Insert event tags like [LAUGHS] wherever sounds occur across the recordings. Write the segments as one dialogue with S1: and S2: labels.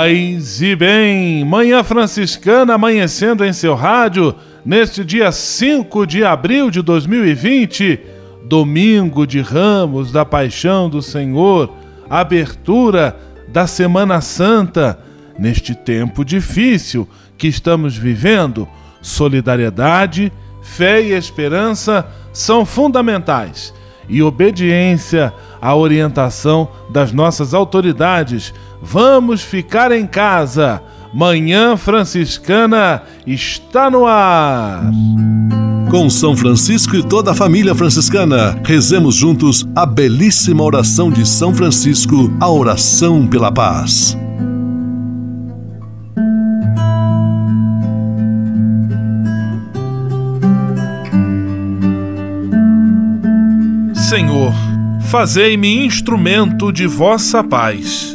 S1: Paz e bem, Manhã Franciscana amanhecendo em seu rádio neste dia 5 de abril de 2020, domingo de Ramos da Paixão do Senhor, abertura da Semana Santa. Neste tempo difícil que estamos vivendo, solidariedade, fé e esperança são fundamentais e obediência à orientação das nossas autoridades. Vamos ficar em casa. Manhã Franciscana está no ar.
S2: Com São Francisco e toda a família franciscana, rezemos juntos a belíssima oração de São Francisco, a oração pela paz.
S1: Senhor, fazei-me instrumento de vossa paz.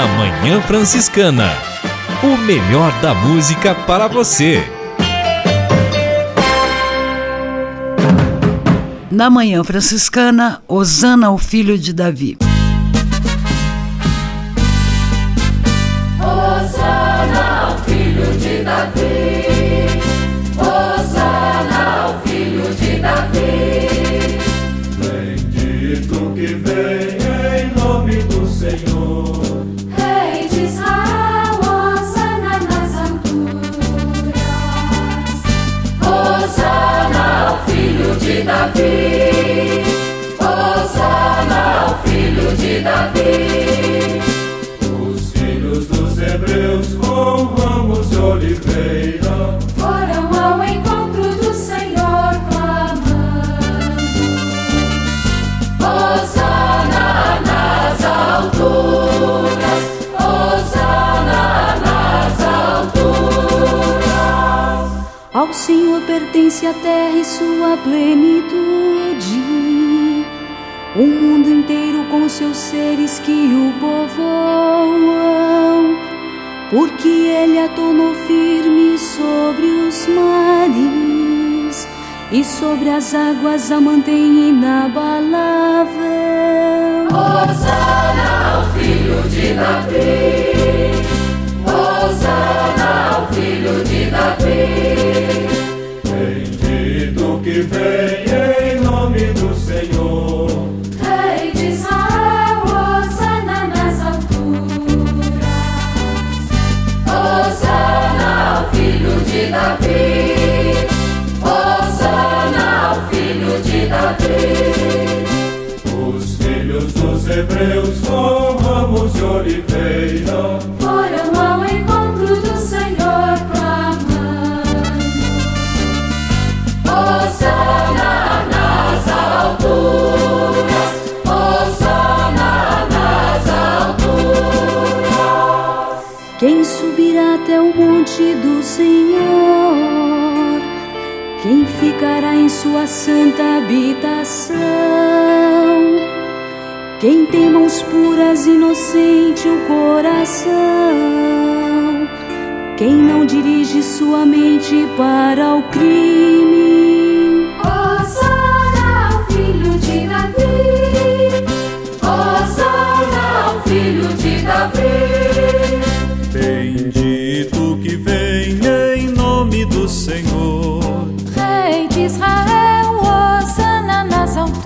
S3: Na Manhã Franciscana. O melhor da música para você.
S4: Na Manhã Franciscana, Osana, o filho de Davi.
S5: Osana, o filho de Davi. Osana, o filho de Davi. De Davi. Osana, o filho de Davi.
S6: Os filhos dos hebreus com ramos de oliveira
S5: Ao Senhor
S7: pertence a terra e sua plenitude, o mundo inteiro com seus seres que o povoam, porque Ele a tornou firme sobre os mares e sobre as águas a mantém inabalável.
S5: Osana, o filho de Davi.
S6: Que vem em nome do Senhor.
S5: Rei de Israel, Osana nas alturas. Osana, filho de Davi. Osana, filho de Davi.
S6: Os filhos dos hebreus com ramos de oliveira
S7: ficará em sua santa habitação? Quem tem mãos puras, inocente o coração, quem não dirige sua mente para o crime.
S8: Osana, o filho de Davi. Osana, o filho de Davi.
S9: Bendito que vem em nome do Senhor.
S7: Israel, Osana nas alturas.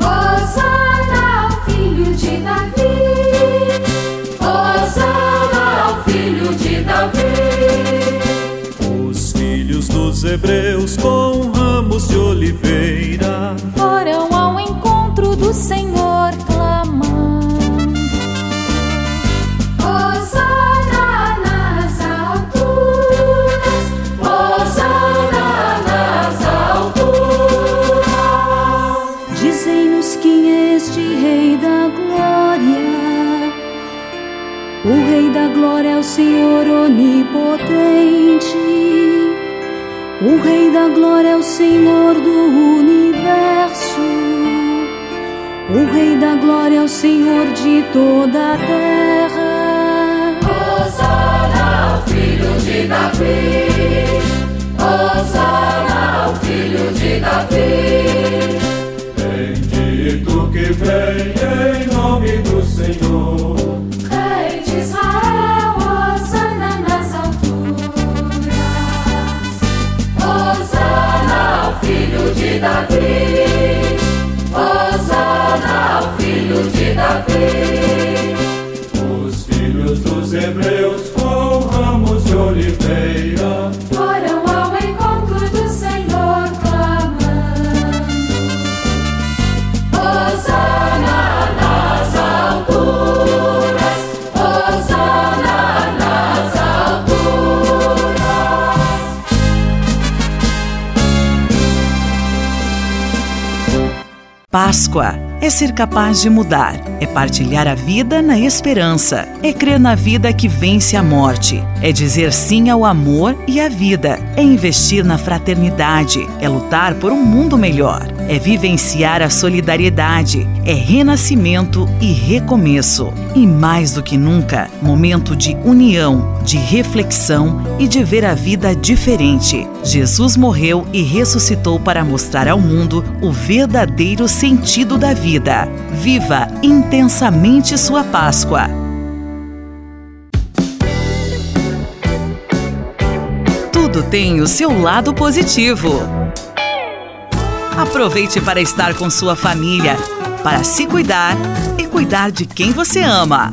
S8: Osana, o filho de Davi. Osana, o filho de Davi.
S9: Os filhos dos hebreus com ramos de oliveira
S7: da Glória é o Senhor do universo. O Rei da Glória é o Senhor de toda a terra.
S8: Osana, o filho de Davi. Osana, o filho de Davi.
S9: Bendito que vem em nome do Senhor.
S8: De Davi. Osana, filho de Davi.
S9: Os filhos dos hebreus
S10: Páscoa. É ser capaz de mudar, é partilhar a vida na esperança, é crer na vida que vence a morte, é dizer sim ao amor e à vida, é investir na fraternidade, é lutar por um mundo melhor, é vivenciar a solidariedade, é renascimento e recomeço. E mais do que nunca, momento de união, de reflexão e de ver a vida diferente. Jesus morreu e ressuscitou para mostrar ao mundo o verdadeiro sentido da vida. Viva intensamente sua Páscoa. Tudo tem o seu lado positivo. Aproveite para estar com sua família, para se cuidar e cuidar de quem você ama.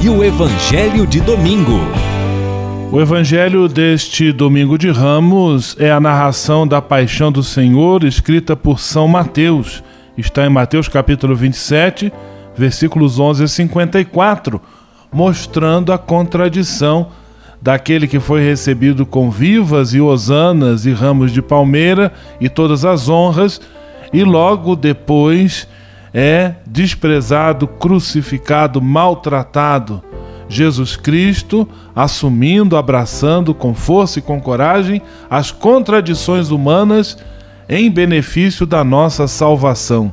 S3: e o Evangelho de Domingo.
S1: O Evangelho deste domingo de Ramos é a narração da paixão do Senhor escrita por São Mateus. Está em Mateus capítulo 27, versículos 11 a 54, mostrando a contradição daquele que foi recebido com vivas e hosanas e ramos de palmeira e todas as honras, e logo depois é desprezado, crucificado, maltratado. Jesus Cristo assumindo, abraçando com força e com coragem as contradições humanas em benefício da nossa salvação.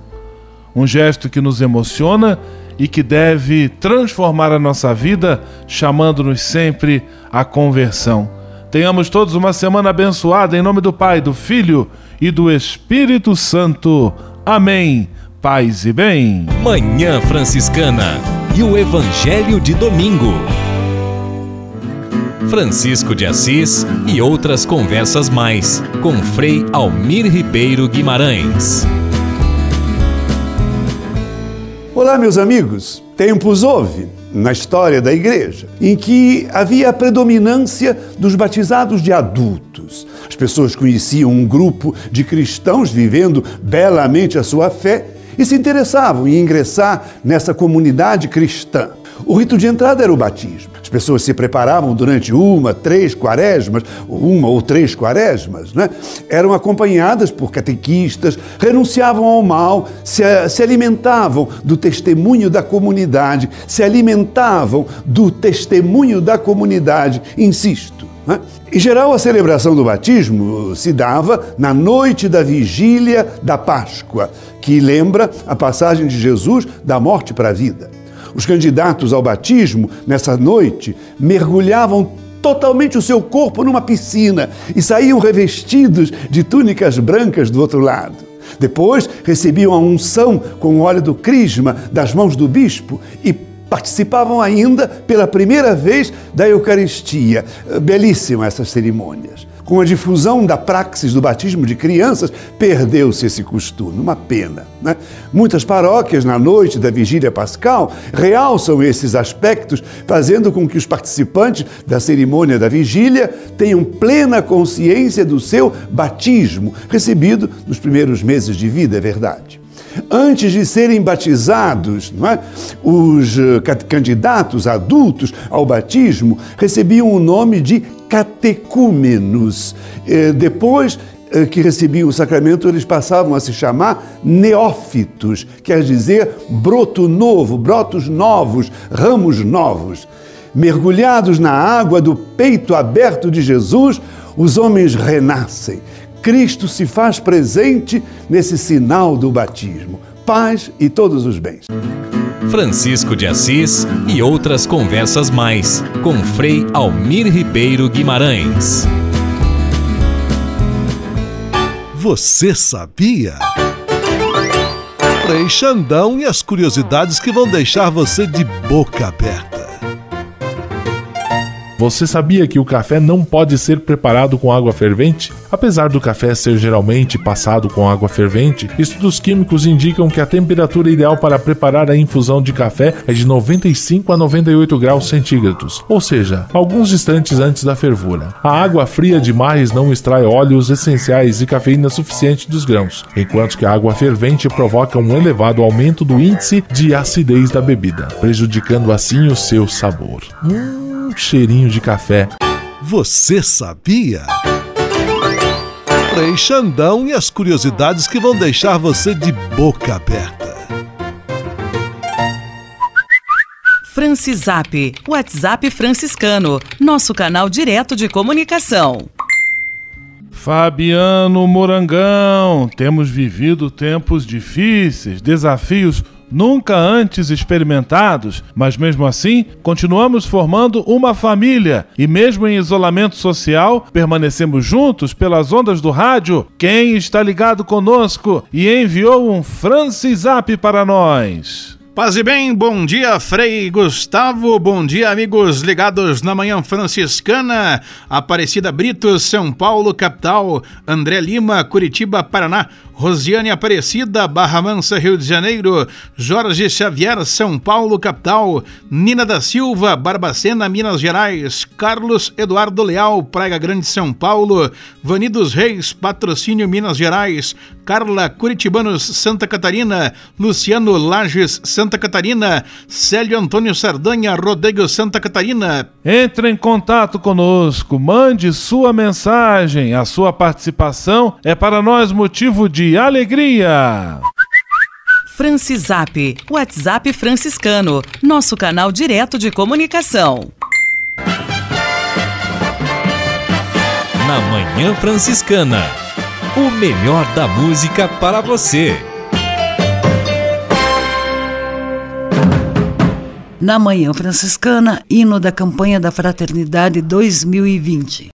S1: Um gesto que nos emociona e que deve transformar a nossa vida, chamando-nos sempre à conversão. Tenhamos todos uma semana abençoada em nome do Pai, do Filho e do Espírito Santo. Amém paz e bem.
S3: Manhã Franciscana e o Evangelho de Domingo. Francisco de Assis e outras conversas mais com Frei Almir Ribeiro Guimarães.
S11: Olá, meus amigos. Tempos houve na história da igreja em que havia a predominância dos batizados de adultos. As pessoas conheciam um grupo de cristãos vivendo belamente a sua fé e se interessavam em ingressar nessa comunidade cristã. O rito de entrada era o batismo. As pessoas se preparavam durante uma, três quaresmas, uma ou três quaresmas, né? eram acompanhadas por catequistas, renunciavam ao mal, se, se alimentavam do testemunho da comunidade, se alimentavam do testemunho da comunidade, insisto. Né? Em geral, a celebração do batismo se dava na noite da vigília da Páscoa, que lembra a passagem de Jesus da morte para a vida. Os candidatos ao batismo, nessa noite, mergulhavam totalmente o seu corpo numa piscina e saíam revestidos de túnicas brancas do outro lado. Depois recebiam a unção com o óleo do crisma das mãos do bispo e participavam ainda pela primeira vez da Eucaristia. Belíssima essas cerimônias. Com a difusão da praxis do batismo de crianças, perdeu-se esse costume, uma pena. Né? Muitas paróquias, na noite da vigília pascal, realçam esses aspectos, fazendo com que os participantes da cerimônia da vigília tenham plena consciência do seu batismo, recebido nos primeiros meses de vida, é verdade antes de serem batizados, é? os eh, candidatos adultos ao batismo recebiam o nome de catecúmenos. Eh, depois eh, que recebiam o sacramento, eles passavam a se chamar neófitos, quer dizer broto novo, brotos novos, ramos novos. Mergulhados na água do peito aberto de Jesus, os homens renascem. Cristo se faz presente nesse sinal do batismo. Paz e todos os bens.
S3: Francisco de Assis e outras conversas mais com Frei Almir Ribeiro Guimarães.
S2: Você sabia? Frei Xandão e as curiosidades que vão deixar você de boca aberta.
S1: Você sabia que o café não pode ser preparado com água fervente? Apesar do café ser geralmente passado com água fervente, estudos químicos indicam que a temperatura ideal para preparar a infusão de café é de 95 a 98 graus centígrados, ou seja, alguns instantes antes da fervura. A água fria demais não extrai óleos essenciais e cafeína suficiente dos grãos, enquanto que a água fervente provoca um elevado aumento do índice de acidez da bebida, prejudicando assim o seu sabor. Hum cheirinho de café.
S2: Você sabia? Frei Xandão e as curiosidades que vão deixar você de boca aberta.
S10: Francisap, WhatsApp franciscano, nosso canal direto de comunicação.
S1: Fabiano Morangão, temos vivido tempos difíceis, desafios nunca antes experimentados, mas mesmo assim continuamos formando uma família. E, mesmo em isolamento social, permanecemos juntos pelas ondas do rádio. Quem está ligado conosco e enviou um Francisap para nós?
S12: Paz e bem, bom dia, Frei Gustavo, bom dia, amigos ligados na Manhã Franciscana, Aparecida Brito, São Paulo, capital, André Lima, Curitiba, Paraná, Rosiane Aparecida, Barra Mansa, Rio de Janeiro, Jorge Xavier, São Paulo, capital, Nina da Silva, Barbacena, Minas Gerais, Carlos Eduardo Leal, Praia Grande, São Paulo, Vani dos Reis, Patrocínio, Minas Gerais, Carla Curitibanos, Santa Catarina, Luciano Lages, Santa Catarina, Célio Antônio Sardanha, Rodrigo, Santa Catarina.
S1: Entre em contato conosco, mande sua mensagem, a sua participação é para nós motivo de de alegria.
S10: Francisap, WhatsApp franciscano, nosso canal direto de comunicação.
S3: Na Manhã Franciscana, o melhor da música para você.
S4: Na Manhã Franciscana, hino da campanha da Fraternidade 2020.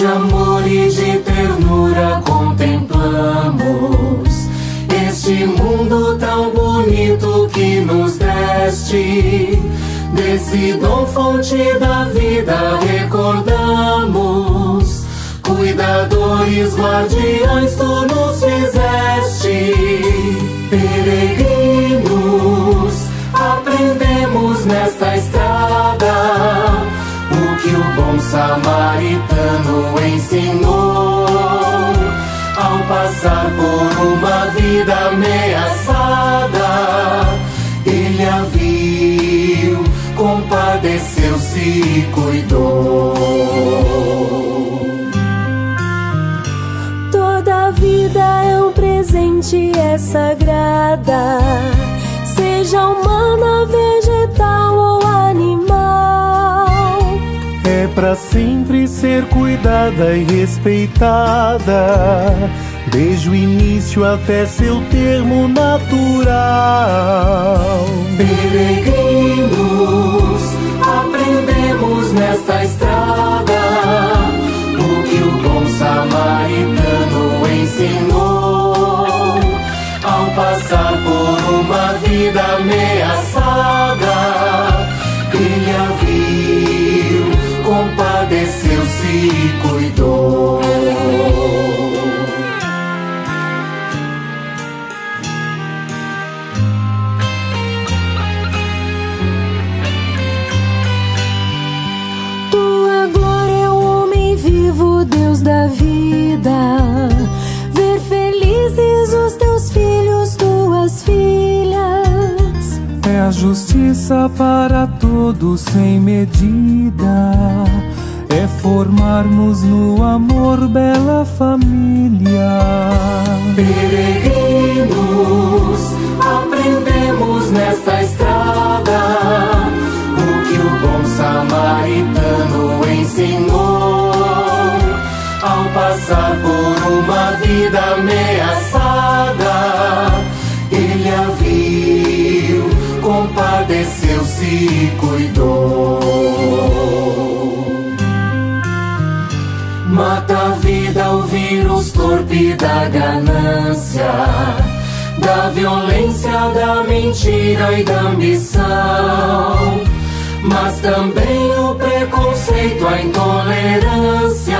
S13: De amor e de ternura contemplamos este mundo tão bonito que nos deste. Desse dom fonte da vida recordamos. Cuidadores, guardiões, tu nos samaritano ensinou ao passar por uma vida ameaçada. Ele a viu, compadeceu-se e cuidou.
S7: Toda vida é um presente, é sagrada, seja humana,
S14: sempre ser cuidada e respeitada, desde o início até seu termo natural.
S13: Peregrinos, aprendemos nesta estrada o que o bom samaritano ensinou ao passar por uma vida ameaçada. Compadeceu-se e cuidou.
S7: Tua glória é o homem vivo, Deus da vida. Ver felizes os teus filhos, tuas filhas.
S14: É a justiça para todos sem medida. Formarmos no amor bela família.
S13: Peregrinos, aprendemos nesta estrada o que o bom samaritano ensinou ao passar por uma vida ameaçada. Ele a viu, compadeceu-se e cuidou. Vírus torpe da ganância, da violência, da mentira e da ambição. Mas também o preconceito, a intolerância.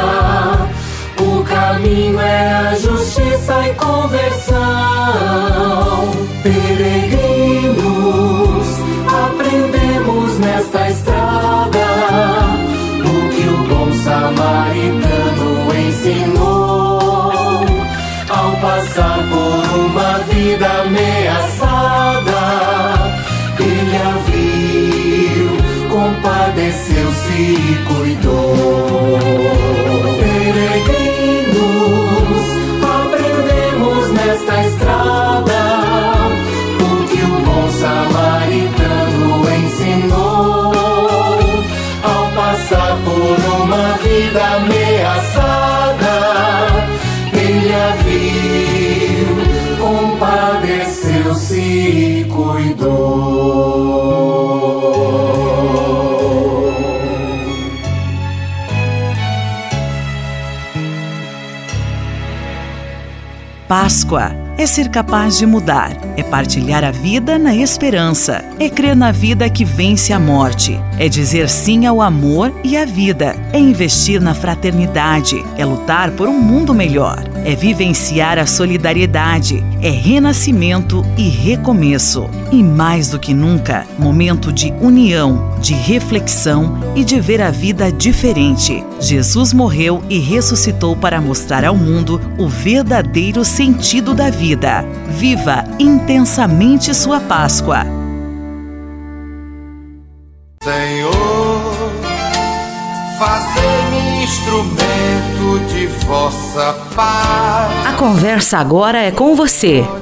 S13: O caminho é a justiça e conversão. Peregrinos, aprendemos nesta estrada o que o bom samaritano passar por uma vida ameaçada. Ele a viu, compadeceu-se e cuidou. Peregrinos, aprendemos nesta estrada o que o bom samaritano ensinou ao passar por uma vida ameaçada. Compadeceu-se e cuidou.
S10: Páscoa é ser capaz de mudar, é partilhar a vida na esperança, é crer na vida que vence a morte, é dizer sim ao amor e à vida, é investir na fraternidade, é lutar por um mundo melhor, é vivenciar a solidariedade, é renascimento e recomeço. E mais do que nunca, momento de união, de reflexão e de ver a vida diferente. Jesus morreu e ressuscitou para mostrar ao mundo o verdadeiro sentido da vida. Viva intensamente sua Páscoa.
S15: Senhor, fazei-me instrumento de vossa.
S16: A conversa agora é com você,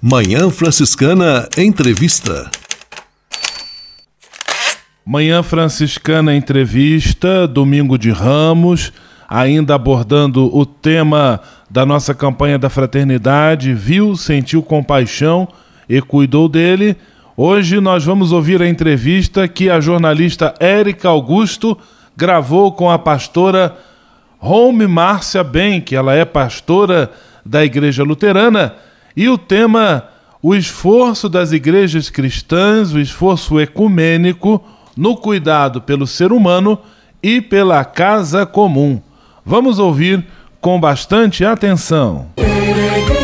S2: Manhã Franciscana Entrevista.
S1: Manhã Franciscana Entrevista, domingo de Ramos, ainda abordando o tema da nossa campanha da fraternidade, viu, sentiu compaixão e cuidou dele. Hoje nós vamos ouvir a entrevista que a jornalista Érica Augusto gravou com a pastora Home Márcia que Ela é pastora da Igreja Luterana e o tema o esforço das igrejas cristãs, o esforço ecumênico no cuidado pelo ser humano e pela casa comum. Vamos ouvir com bastante atenção.
S10: Campanha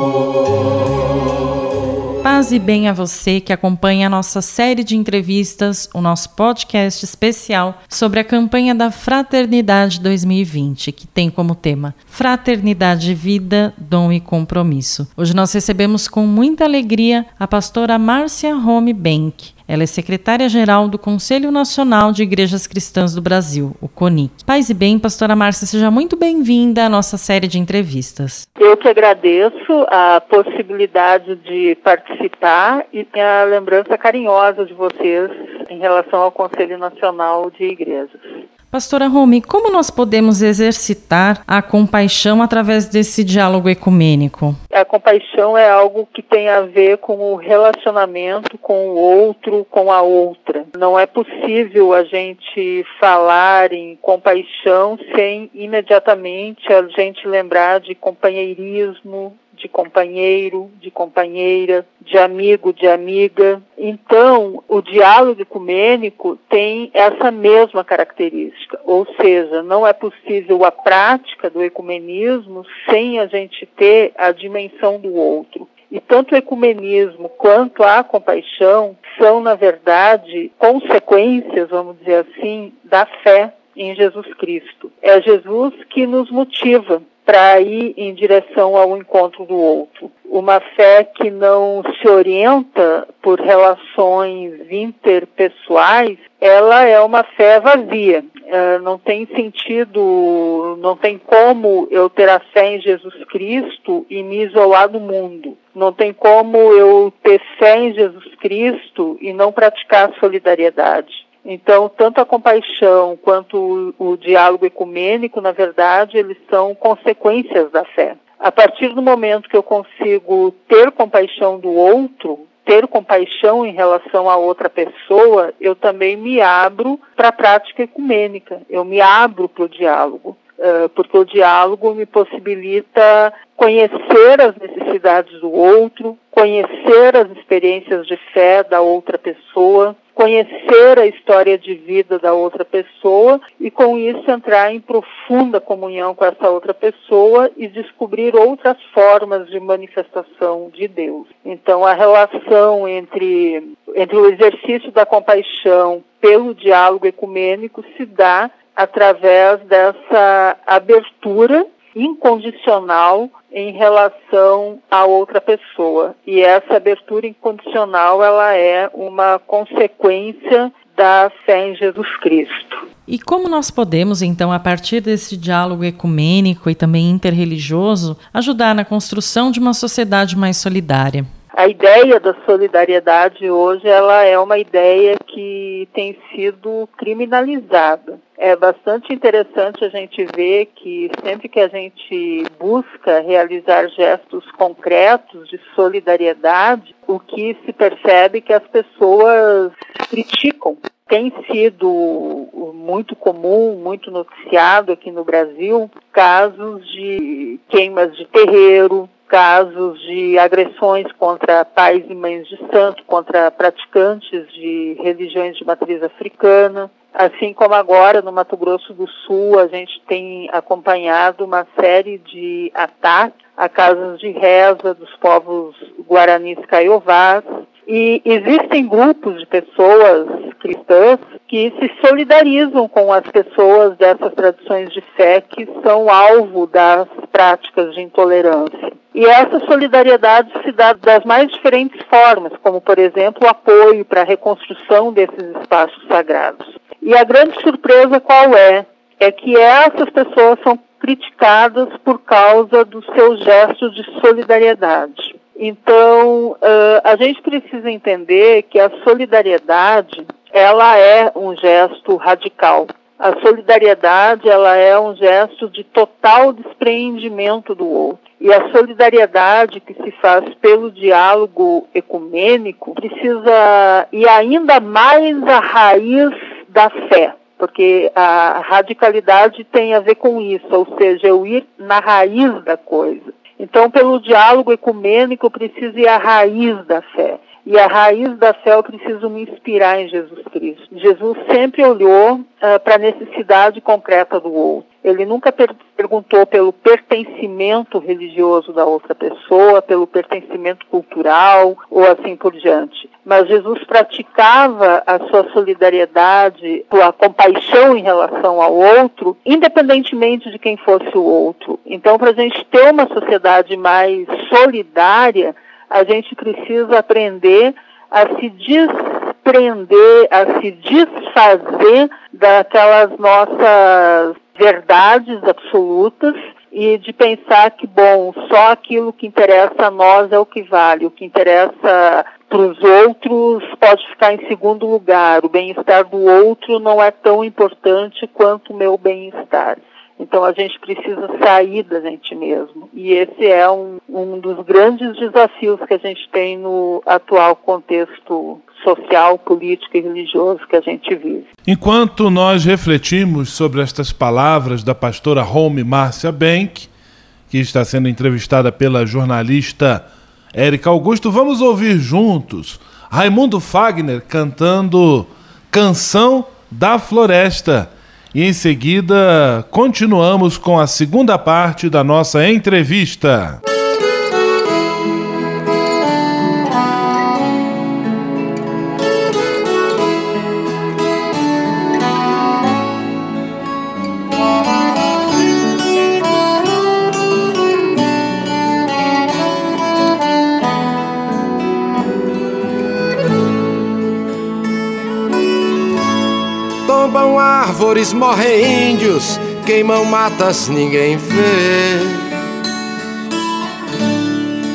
S17: Paz e bem a você que acompanha a nossa série de entrevistas, o nosso podcast especial sobre a campanha da Fraternidade 2020, que tem como tema Fraternidade, Vida, Dom e Compromisso. Hoje nós recebemos com muita alegria a pastora Márcia Home Bank. Ela é secretária-geral do Conselho Nacional de Igrejas Cristãs do Brasil, o CONIC. Paz e bem, pastora Márcia, seja muito bem-vinda à nossa série de entrevistas.
S18: Eu que agradeço a possibilidade de participar e a lembrança carinhosa de vocês em relação ao Conselho Nacional de Igrejas.
S17: Pastora Rome, como nós podemos exercitar a compaixão através desse diálogo ecumênico?
S18: A compaixão é algo que tem a ver com o relacionamento com o outro, com a outra. Não é possível a gente falar em compaixão sem imediatamente a gente lembrar de companheirismo, de companheiro, de companheira, de amigo, de amiga. Então, o diálogo ecumênico tem essa mesma característica, ou seja, não é possível a prática do ecumenismo sem a gente ter a dimensão do outro. E tanto o ecumenismo quanto a compaixão são, na verdade, consequências, vamos dizer assim, da fé em Jesus Cristo. É Jesus que nos motiva para ir em direção ao encontro do outro. Uma fé que não se orienta por relações interpessoais, ela é uma fé vazia. Uh, não tem sentido, não tem como eu ter a fé em Jesus Cristo e me isolar do mundo. Não tem como eu ter fé em Jesus Cristo e não praticar solidariedade. Então, tanto a compaixão quanto o, o diálogo ecumênico, na verdade, eles são consequências da fé. A partir do momento que eu consigo ter compaixão do outro, ter compaixão em relação a outra pessoa, eu também me abro para a prática ecumênica, eu me abro para o diálogo, porque o diálogo me possibilita conhecer as necessidades do outro, conhecer as experiências de fé da outra pessoa, conhecer a história de vida da outra pessoa e com isso entrar em profunda comunhão com essa outra pessoa e descobrir outras formas de manifestação de Deus. Então a relação entre entre o exercício da compaixão pelo diálogo ecumênico se dá através dessa abertura incondicional em relação a outra pessoa. E essa abertura incondicional, ela é uma consequência da fé em Jesus Cristo.
S17: E como nós podemos, então, a partir desse diálogo ecumênico e também interreligioso, ajudar na construção de uma sociedade mais solidária?
S18: A ideia da solidariedade hoje ela é uma ideia que tem sido criminalizada. É bastante interessante a gente ver que sempre que a gente busca realizar gestos concretos de solidariedade, o que se percebe é que as pessoas criticam tem sido muito comum, muito noticiado aqui no Brasil, casos de queimas de terreiro, casos de agressões contra pais e mães de santo, contra praticantes de religiões de matriz africana. Assim como agora no Mato Grosso do Sul, a gente tem acompanhado uma série de ataques a casas de reza dos povos guaranis caiovás E existem grupos de pessoas cristãs que se solidarizam com as pessoas dessas tradições de fé que são alvo das práticas de intolerância. E essa solidariedade se dá das mais diferentes formas, como, por exemplo, o apoio para a reconstrução desses espaços sagrados. E a grande surpresa qual é? É que essas pessoas são criticadas por causa dos seus gestos de solidariedade. Então, uh, a gente precisa entender que a solidariedade, ela é um gesto radical. A solidariedade, ela é um gesto de total despreendimento do outro. E a solidariedade que se faz pelo diálogo ecumênico precisa ir ainda mais à raiz da fé porque a radicalidade tem a ver com isso, ou seja, eu ir na raiz da coisa. Então, pelo diálogo ecumênico, eu preciso ir à raiz da fé. E a raiz da fé eu preciso me inspirar em Jesus Cristo. Jesus sempre olhou uh, para a necessidade concreta do outro. Ele nunca per perguntou pelo pertencimento religioso da outra pessoa, pelo pertencimento cultural ou assim por diante. Mas Jesus praticava a sua solidariedade, sua compaixão em relação ao outro, independentemente de quem fosse o outro. Então, para a gente ter uma sociedade mais solidária, a gente precisa aprender a se desprender, a se desfazer daquelas nossas verdades absolutas e de pensar que, bom, só aquilo que interessa a nós é o que vale, o que interessa para os outros pode ficar em segundo lugar, o bem-estar do outro não é tão importante quanto o meu bem-estar. Então a gente precisa sair da gente mesmo. E esse é um, um dos grandes desafios que a gente tem no atual contexto social, político e religioso que a gente vive.
S1: Enquanto nós refletimos sobre estas palavras da pastora Home Márcia Bank, que está sendo entrevistada pela jornalista Érica Augusto, vamos ouvir juntos Raimundo Fagner cantando Canção da Floresta e em seguida, continuamos com a segunda parte da nossa entrevista.
S19: Árvores, morrem índios, queimam matas, ninguém vê.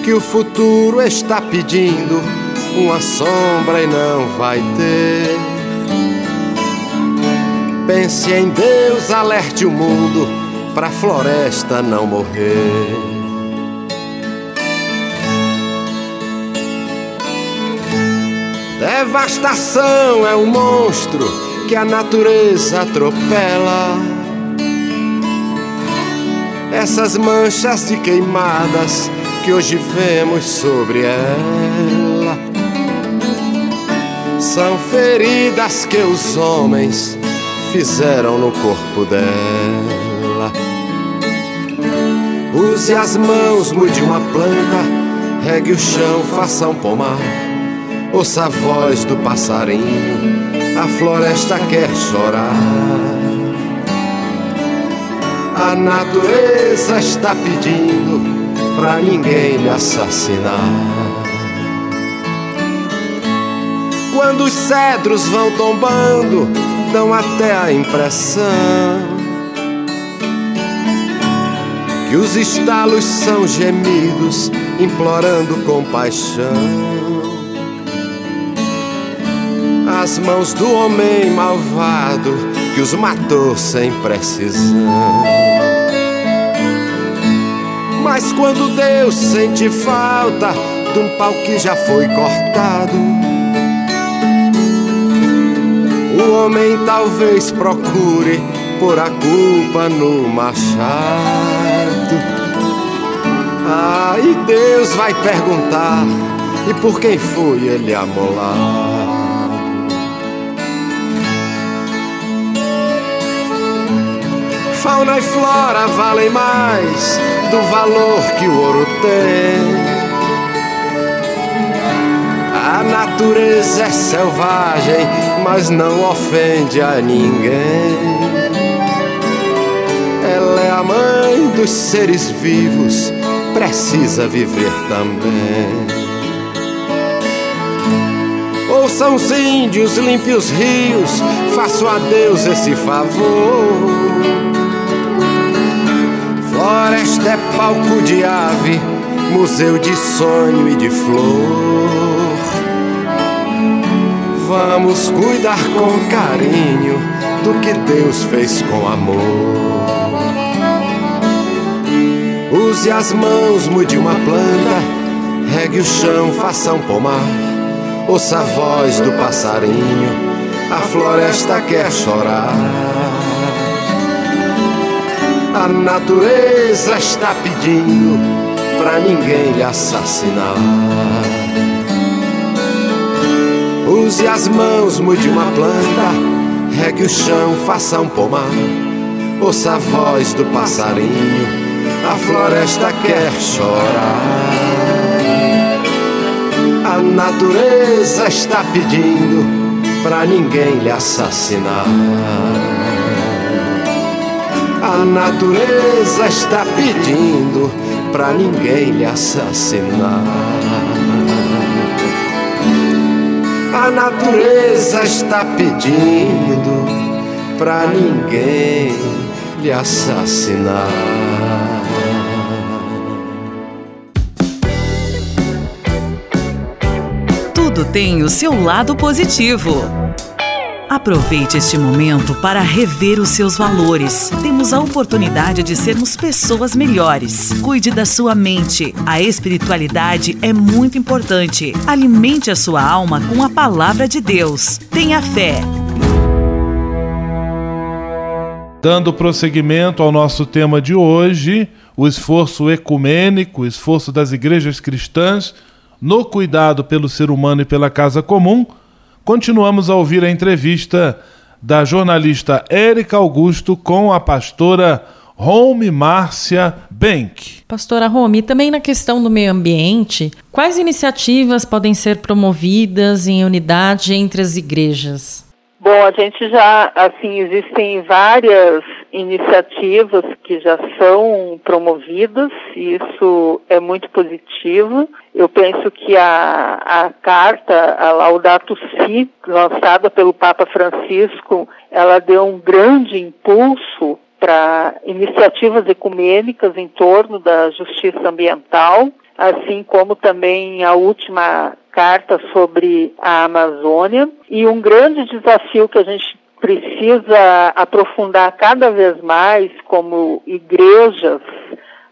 S19: Que o futuro está pedindo uma sombra e não vai ter. Pense em Deus, alerte o mundo pra floresta não morrer. Devastação é um monstro que a natureza atropela. Essas manchas de queimadas que hoje vemos sobre ela são feridas que os homens fizeram no corpo dela. Use as mãos, mude uma planta, regue o chão, faça um pomar, ouça a voz do passarinho a floresta quer chorar. A natureza está pedindo pra ninguém lhe assassinar. Quando os cedros vão tombando, dão até a impressão que os estalos são gemidos, implorando compaixão as mãos do homem malvado que os matou sem precisão. Mas quando Deus sente falta de um pau que já foi cortado, o homem talvez procure por a culpa no machado. Ah, e Deus vai perguntar: e por quem foi ele amolar? Fauna e flora valem mais do valor que o ouro tem. A natureza é selvagem, mas não ofende a ninguém. Ela é a mãe dos seres vivos, precisa viver também. Ouçam os índios, limpe os rios, faço a Deus esse favor. Floresta é palco de ave, museu de sonho e de flor. Vamos cuidar com carinho do que Deus fez com amor. Use as mãos, mude uma planta, regue o chão, faça um pomar. Ouça a voz do passarinho, a floresta quer chorar. A natureza está pedindo pra ninguém lhe assassinar. Use as mãos, mude uma planta, regue o chão, faça um pomar. Ouça a voz do passarinho, a floresta quer chorar. A natureza está pedindo pra ninguém lhe assassinar. A natureza está pedindo pra ninguém lhe assassinar. A natureza está pedindo pra ninguém lhe assassinar.
S10: Tudo tem o seu lado positivo. Aproveite este momento para rever os seus valores. Temos a oportunidade de sermos pessoas melhores. Cuide da sua mente. A espiritualidade é muito importante. Alimente a sua alma com a palavra de Deus. Tenha fé.
S1: Dando prosseguimento ao nosso tema de hoje, o esforço ecumênico, o esforço das igrejas cristãs no cuidado pelo ser humano e pela casa comum, continuamos a ouvir a entrevista da jornalista Érica Augusto com a pastora Home Márcia Bank.
S17: Pastora Home, também na questão do meio ambiente, quais iniciativas podem ser promovidas em unidade entre as igrejas?
S18: Bom, a gente já, assim, existem várias iniciativas que já são promovidas, e isso é muito positivo. Eu penso que a, a carta, a Laudato Si, lançada pelo Papa Francisco, ela deu um grande impulso para iniciativas ecumênicas em torno da justiça ambiental, assim como também a última carta sobre a Amazônia. E um grande desafio que a gente precisa aprofundar cada vez mais como igrejas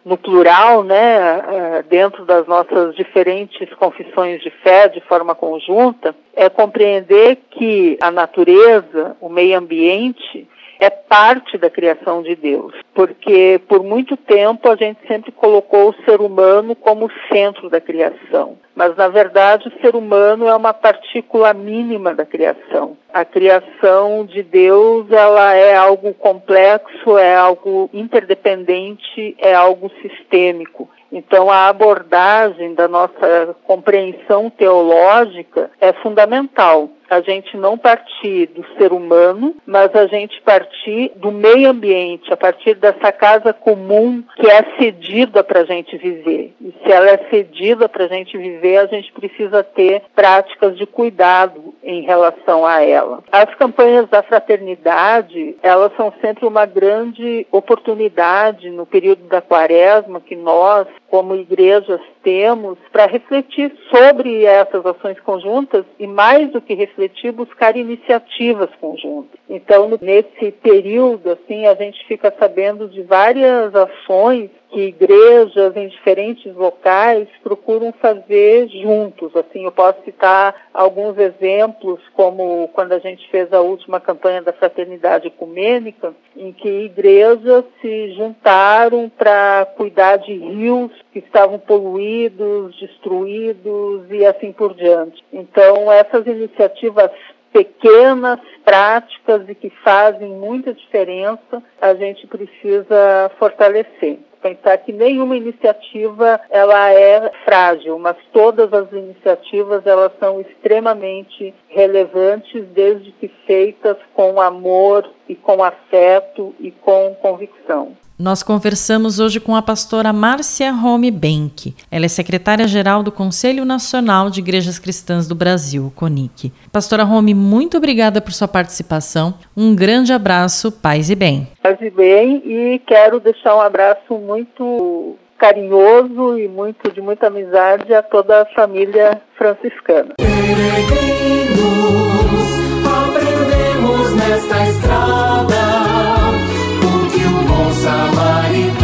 S18: no plural, né, eh, dentro das nossas diferentes confissões de fé de forma conjunta, é compreender que a natureza, o meio ambiente, é parte da criação de Deus, porque por muito tempo a gente sempre colocou o ser humano como centro da criação, mas na verdade o ser humano é uma partícula mínima da criação. A criação de Deus, ela é algo complexo, é algo interdependente, é algo sistêmico. Então, a abordagem da nossa compreensão teológica é fundamental. A gente não partir do ser humano, mas a gente partir do meio ambiente, a partir dessa casa comum que é cedida para a gente viver. E se ela é cedida para a gente viver, a gente precisa ter práticas de cuidado em relação a ela. As campanhas da fraternidade, elas são sempre uma grande oportunidade no período da quaresma que nós, como igrejas, temos para refletir sobre essas ações conjuntas e, mais do que refletir, buscar iniciativas conjuntas. Então, nesse período, assim, a gente fica sabendo de várias ações igrejas em diferentes locais procuram fazer juntos. Assim, eu posso citar alguns exemplos, como quando a gente fez a última campanha da Fraternidade Ecumênica, em que igrejas se juntaram para cuidar de rios que estavam poluídos, destruídos e assim por diante. Então, essas iniciativas pequenas, práticas e que fazem muita diferença, a gente precisa fortalecer pensar que nenhuma iniciativa ela é frágil, mas todas as iniciativas elas são extremamente relevantes desde que feitas com amor e com afeto e com convicção.
S17: Nós conversamos hoje com a pastora Márcia Rome Benck. Ela é secretária-geral do Conselho Nacional de Igrejas Cristãs do Brasil, CONIC. Pastora Rome, muito obrigada por sua participação. Um grande abraço, paz e bem.
S18: Paz e bem, e quero deixar um abraço muito carinhoso e muito de muita amizade a toda a família franciscana.
S15: Aprendemos nesta estrada samaritano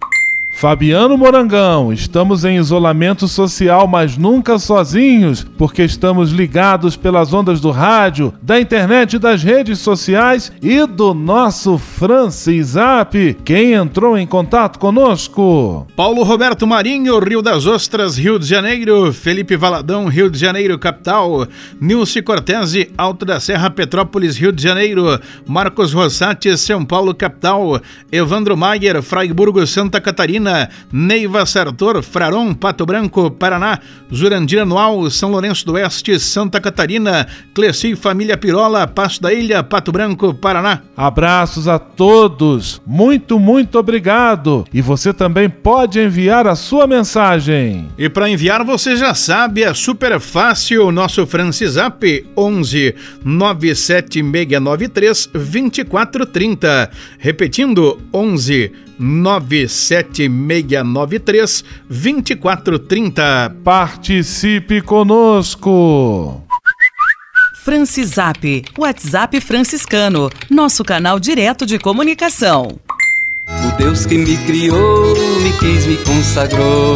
S1: Fabiano Morangão, estamos em isolamento social, mas nunca sozinhos, porque estamos ligados pelas ondas do rádio, da internet, das redes sociais e do nosso Francisap. Quem entrou em contato conosco?
S12: Paulo Roberto Marinho, Rio das Ostras, Rio de Janeiro. Felipe Valadão, Rio de Janeiro, capital. Nilce Cortese, Alto da Serra, Petrópolis, Rio de Janeiro. Marcos Rossati, São Paulo, capital. Evandro Maier, Fraiburgo, Santa Catarina. Catarina, Neiva Sartor, Fraron, Pato Branco, Paraná, Jurandir Anual, São Lourenço do Oeste, Santa Catarina, Cleci Família Pirola, Passo da Ilha, Pato Branco, Paraná.
S1: Abraços a todos, muito, muito obrigado. E você também pode enviar a sua mensagem.
S12: E para enviar você já sabe, é super fácil, nosso Francisap 11 97693 2430. Repetindo, 11 97693 2430.
S1: Participe conosco!
S10: Francisap, WhatsApp franciscano, nosso canal direto de comunicação.
S20: O Deus que me criou, me quis, me consagrou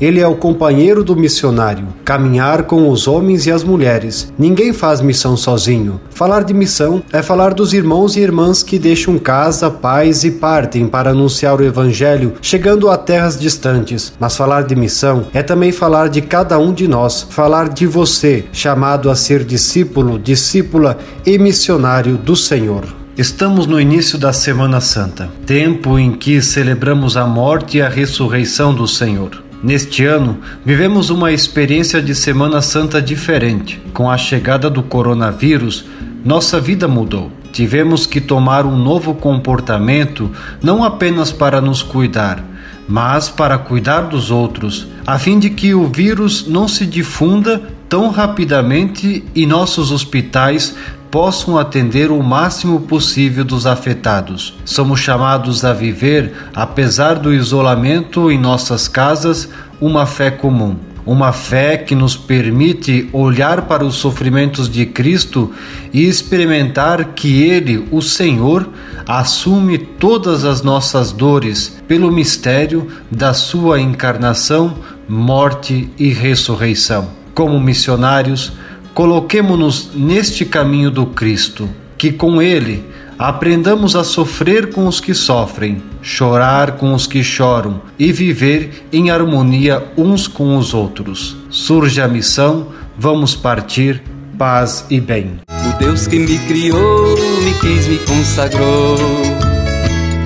S21: ele é o companheiro do missionário. Caminhar com os homens e as mulheres. Ninguém faz missão sozinho. Falar de missão é falar dos irmãos e irmãs que deixam casa, pais e partem para anunciar o evangelho, chegando a terras distantes. Mas falar de missão é também falar de cada um de nós, falar de você, chamado a ser discípulo, discípula e missionário do Senhor. Estamos no início da Semana Santa, tempo em que celebramos a morte e a ressurreição do Senhor. Neste ano, vivemos uma experiência de Semana Santa diferente. Com a chegada do coronavírus, nossa vida mudou. Tivemos que tomar um novo comportamento, não apenas para nos cuidar, mas para cuidar dos outros, a fim de que o vírus não se difunda tão rapidamente e nossos hospitais possam atender o máximo possível dos afetados. Somos chamados a viver, apesar do isolamento em nossas casas, uma fé comum. Uma fé que nos permite olhar para os sofrimentos de Cristo e experimentar que Ele, o Senhor, assume todas as nossas dores pelo mistério da Sua encarnação, morte e ressurreição. Como missionários, Coloquemo-nos neste caminho do Cristo, que com ele Aprendamos a sofrer com os que sofrem, chorar com os que choram e viver em harmonia uns com os outros. Surge a missão, vamos partir, paz e bem.
S15: O Deus que me criou, me quis, me consagrou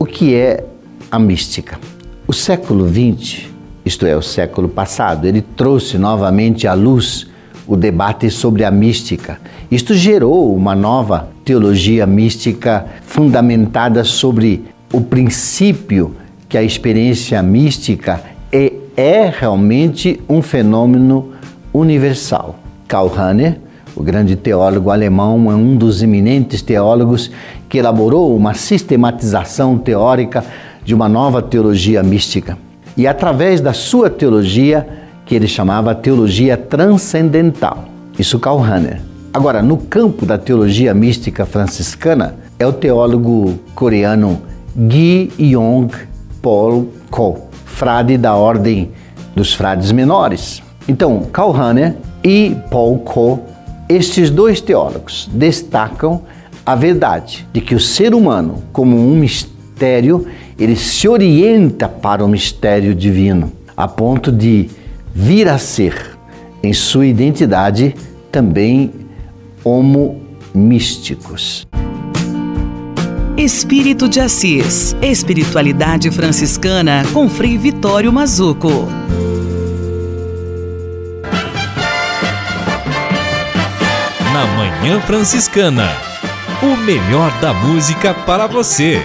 S22: o que é a mística? O século XX, isto é, o século passado, ele trouxe novamente à luz o debate sobre a mística. Isto gerou uma nova teologia mística fundamentada sobre o princípio que a experiência mística é, é realmente um fenômeno universal. Karl Rahner, o grande teólogo alemão, é um dos eminentes teólogos que elaborou uma sistematização teórica de uma nova teologia mística. E através da sua teologia, que ele chamava teologia transcendental. Isso Karl Rahner. Agora, no campo da teologia mística franciscana, é o teólogo coreano Gi Yong Paul Ko, frade da ordem dos frades menores. Então, Karl Rahner e Paul Ko, estes dois teólogos destacam a verdade de que o ser humano, como um mistério, ele se orienta para o mistério divino, a ponto de vir a ser, em sua identidade, também homo místicos.
S10: Espírito de Assis, Espiritualidade Franciscana com Frei Vitório Mazuco.
S3: Na Manhã Franciscana o melhor da música para você.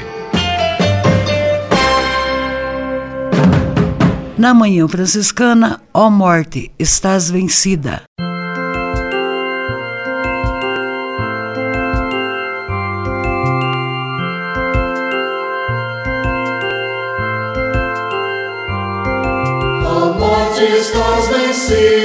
S4: Na manhã franciscana, ó morte, estás vencida.
S13: Ó morte, estás vencida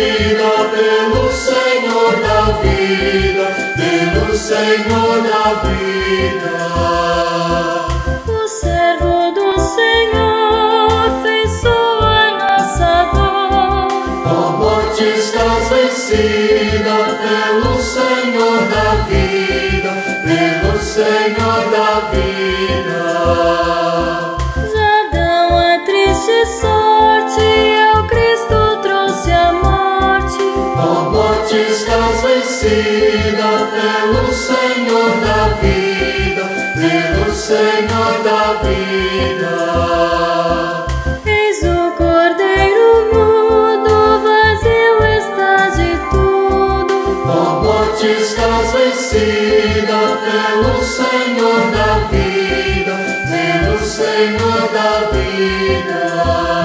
S13: pelo Senhor da vida, morte estás vencida pelo Senhor da vida, pelo Senhor da vida.
S7: Eis o Cordeiro mudo, vazio está de tudo.
S13: Ó morte estás vencida pelo Senhor da vida, pelo Senhor da vida.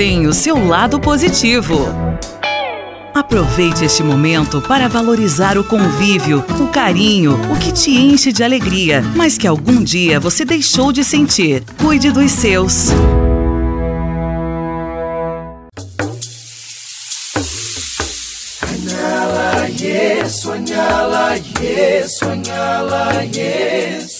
S10: Tem o seu lado positivo. Aproveite este momento para valorizar o convívio, o carinho, o que te enche de alegria, mas que algum dia você deixou de sentir. Cuide dos seus.
S13: Yes, soñala, yes, soñala, yes.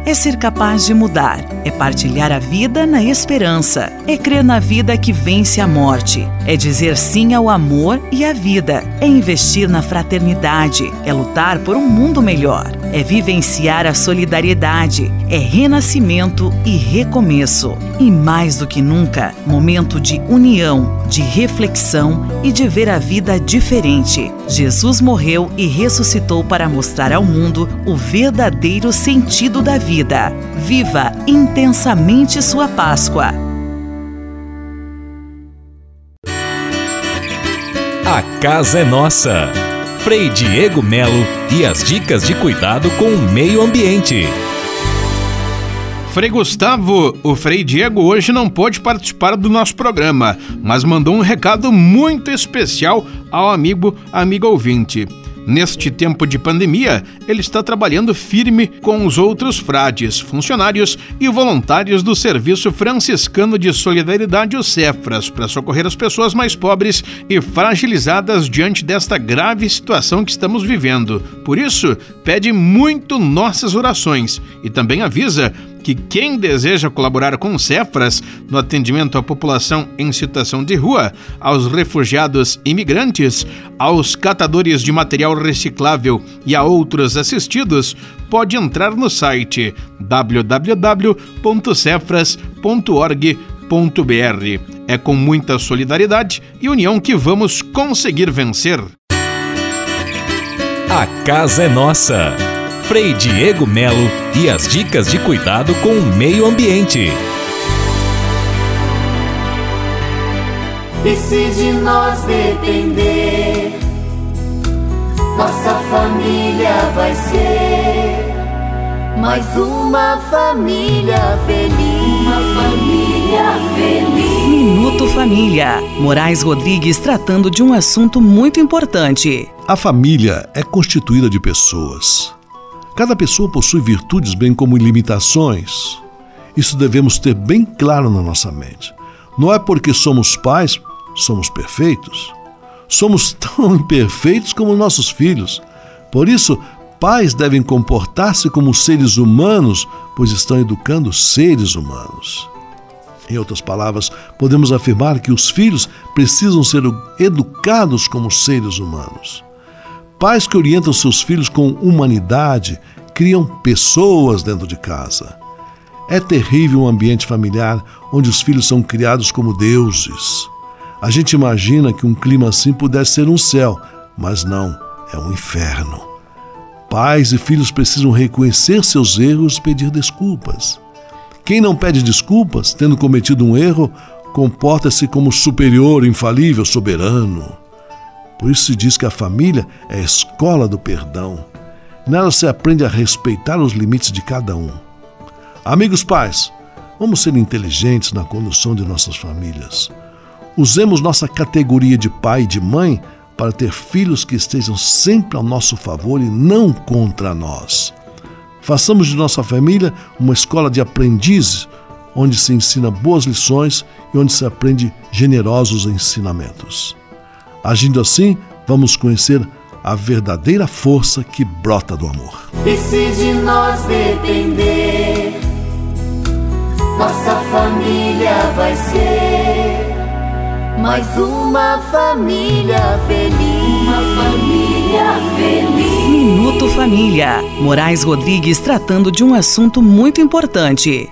S10: é ser capaz de mudar, é partilhar a vida na esperança, é crer na vida que vence a morte, é dizer sim ao amor e à vida, é investir na fraternidade, é lutar por um mundo melhor, é vivenciar a solidariedade, é renascimento e recomeço. E mais do que nunca, momento de união, de reflexão e de ver a vida diferente. Jesus morreu e ressuscitou para mostrar ao mundo o verdadeiro sentido da vida vida. Viva intensamente sua Páscoa.
S3: A casa é nossa. Frei Diego Melo e as dicas de cuidado com o meio ambiente.
S12: Frei Gustavo, o Frei Diego hoje não pôde participar do nosso programa, mas mandou um recado muito especial ao amigo, amigo ouvinte. Neste tempo de pandemia, ele está trabalhando firme com os outros frades, funcionários e voluntários do Serviço Franciscano de Solidariedade, o Cefras, para socorrer as pessoas mais pobres e fragilizadas diante desta grave situação que estamos vivendo. Por isso, pede muito nossas orações e também avisa que quem deseja colaborar com o Cefras no atendimento à população em situação de rua, aos refugiados imigrantes, aos catadores de material reciclável e a outros assistidos, pode entrar no site www.cefras.org.br. É com muita solidariedade e união que vamos conseguir vencer.
S3: A casa é nossa. Frei Diego Melo e as dicas de cuidado com o meio ambiente.
S15: E se de nós depender, nossa família vai ser mais uma família feliz. Uma família feliz.
S10: Minuto Família. Moraes Rodrigues tratando de um assunto muito importante.
S2: A família é constituída de pessoas Cada pessoa possui virtudes bem como limitações. Isso devemos ter bem claro na nossa mente. Não é porque somos pais, somos perfeitos. Somos [LAUGHS] tão imperfeitos como nossos filhos. Por isso, pais devem comportar-se como seres humanos, pois estão educando seres humanos. Em outras palavras, podemos afirmar que os filhos precisam ser educados como seres humanos. Pais que orientam seus filhos com humanidade criam pessoas dentro de casa. É terrível um ambiente familiar onde os filhos são criados como deuses. A gente imagina que um clima assim pudesse ser um céu, mas não, é um inferno. Pais e filhos precisam reconhecer seus erros e pedir desculpas. Quem não pede desculpas, tendo cometido um erro, comporta-se como superior, infalível, soberano. Por isso se diz que a família é a escola do perdão. Nela se aprende a respeitar os limites de cada um. Amigos pais, vamos ser inteligentes na condução de nossas famílias. Usemos nossa categoria de pai e de mãe para ter filhos que estejam sempre ao nosso favor e não contra nós. Façamos de nossa família uma escola de aprendizes, onde se ensina boas lições e onde se aprende generosos ensinamentos. Agindo assim, vamos conhecer a verdadeira força que brota do amor.
S15: E se de nós depender, nossa família vai ser mais uma família feliz. Uma família feliz.
S10: Minuto Família. Moraes Rodrigues tratando de um assunto muito importante.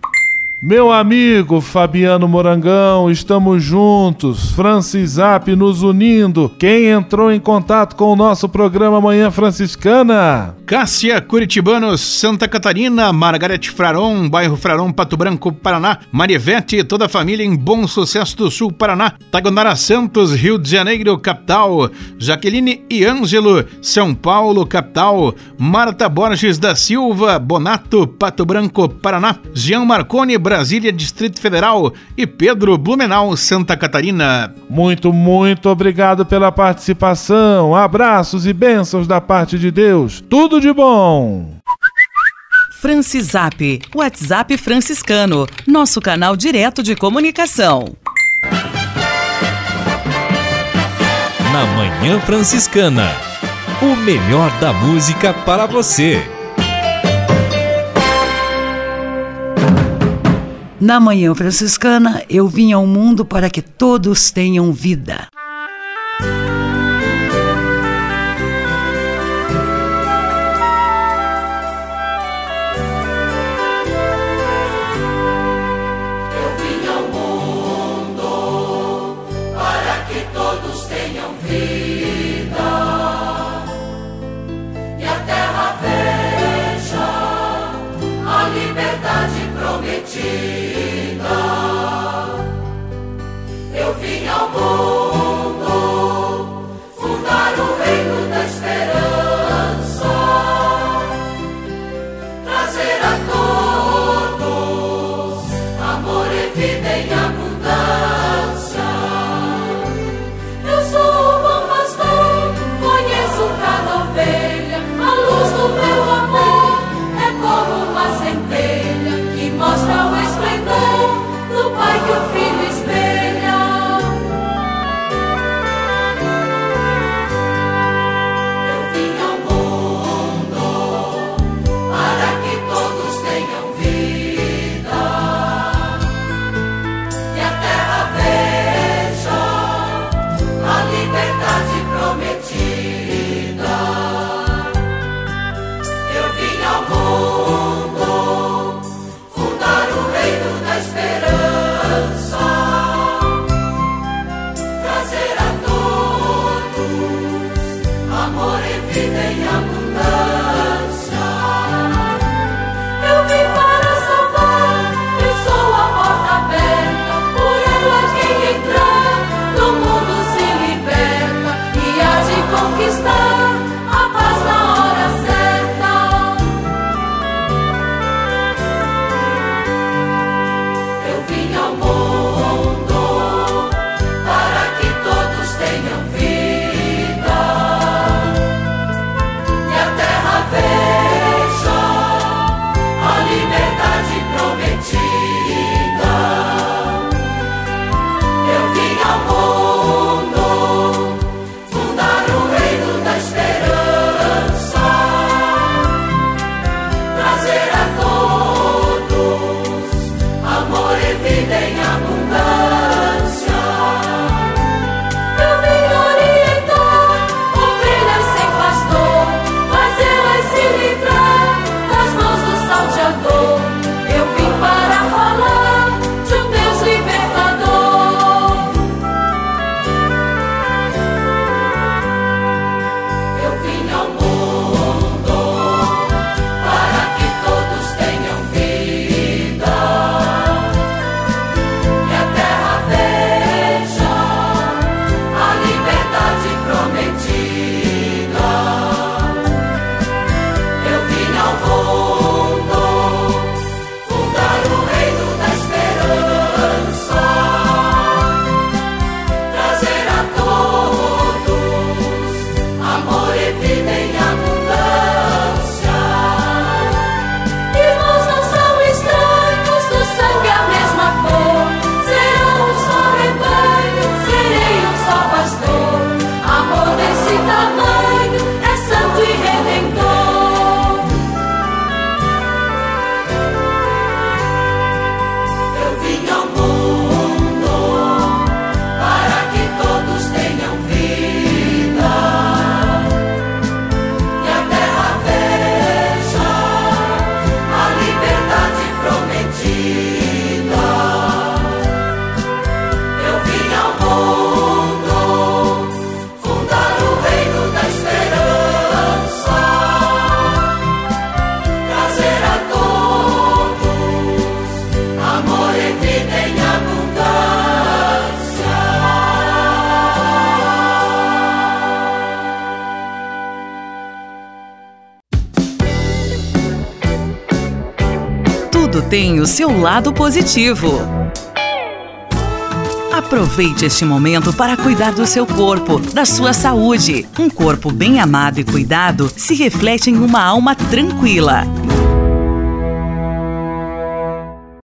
S1: Meu amigo Fabiano Morangão, estamos juntos. Francis Zap nos unindo. Quem entrou em contato com o nosso programa Manhã Franciscana?
S12: Cássia Curitibanos, Santa Catarina, Margarete Fraron, bairro Fraron, Pato Branco, Paraná, Marivete, toda a família em Bom Sucesso do Sul, Paraná, Tagonara Santos, Rio de Janeiro, capital, Jaqueline e Ângelo, São Paulo, capital, Marta Borges da Silva, Bonato, Pato Branco, Paraná, Jean Marconi, Brasília, Distrito Federal, e Pedro Blumenau, Santa Catarina.
S1: Muito, muito obrigado pela participação. Abraços e bênçãos da parte de Deus. Tudo de bom.
S16: Francisap, WhatsApp franciscano, nosso canal direto de comunicação.
S3: Na Manhã Franciscana, o melhor da música para você.
S4: Na Manhã Franciscana, eu vim ao mundo para que todos tenham vida.
S15: Vim
S10: tem o seu lado positivo. Aproveite este momento para cuidar do seu corpo, da sua saúde. Um corpo bem amado e cuidado se reflete em uma alma tranquila.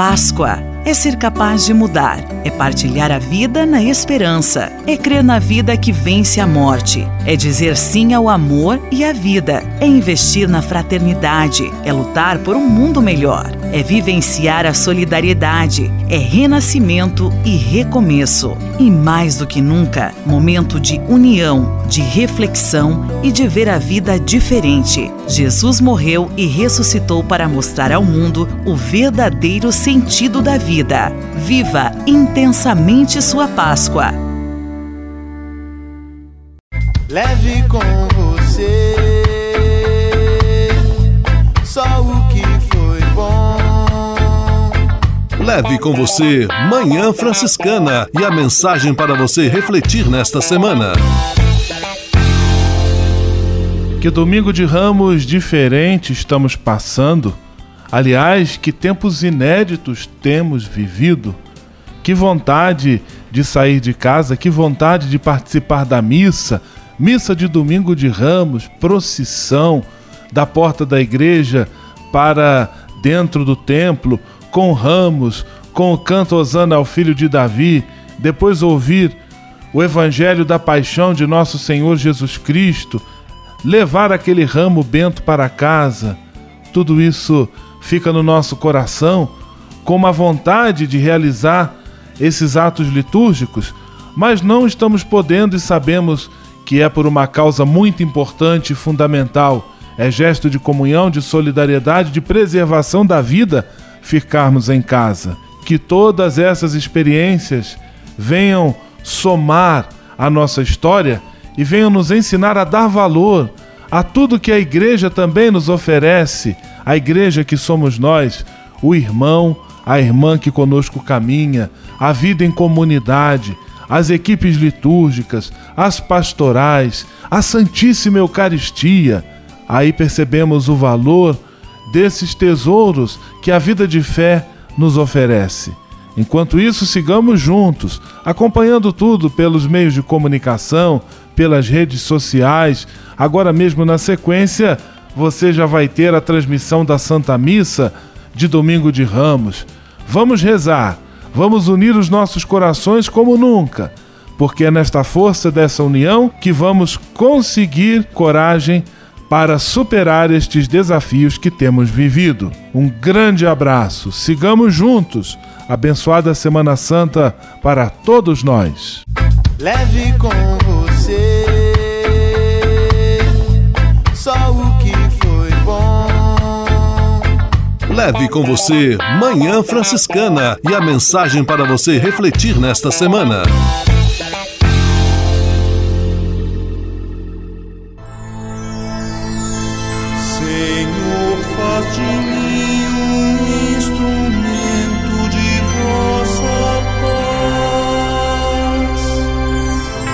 S10: Páscoa. É ser capaz de mudar, é partilhar a vida na esperança, é crer na vida que vence a morte, é dizer sim ao amor e à vida, é investir na fraternidade, é lutar por um mundo melhor, é vivenciar a solidariedade, é renascimento e recomeço. E mais do que nunca, momento de união, de reflexão e de ver a vida diferente. Jesus morreu e ressuscitou para mostrar ao mundo o verdadeiro sentido da vida. Viva intensamente sua Páscoa.
S23: Leve com
S2: Leve com você Manhã Franciscana e a mensagem para você refletir nesta semana.
S1: Que domingo de ramos diferente estamos passando. Aliás, que tempos inéditos temos vivido. Que vontade de sair de casa, que vontade de participar da missa, missa de domingo de ramos, procissão da porta da igreja para dentro do templo, com ramos, com o canto Osana ao filho de Davi, depois ouvir o evangelho da paixão de nosso Senhor Jesus Cristo levar aquele ramo bento para casa, tudo isso fica no nosso coração com uma vontade de realizar esses atos litúrgicos, mas não estamos podendo e sabemos que é por uma causa muito importante e fundamental. É gesto de comunhão, de solidariedade, de preservação da vida ficarmos em casa. Que todas essas experiências venham somar a nossa história e venham nos ensinar a dar valor a tudo que a igreja também nos oferece, a igreja que somos nós, o irmão, a irmã que conosco caminha, a vida em comunidade, as equipes litúrgicas, as pastorais, a Santíssima Eucaristia. Aí percebemos o valor desses tesouros que a vida de fé nos oferece. Enquanto isso, sigamos juntos, acompanhando tudo pelos meios de comunicação, pelas redes sociais. Agora mesmo na sequência, você já vai ter a transmissão da Santa Missa de Domingo de Ramos. Vamos rezar, vamos unir os nossos corações como nunca, porque é nesta força dessa união que vamos conseguir coragem para superar estes desafios que temos vivido. Um grande abraço, sigamos juntos. Abençoada Semana Santa para todos nós.
S23: Leve com você só o que foi bom.
S2: Leve com você Manhã Franciscana e a mensagem para você refletir nesta semana.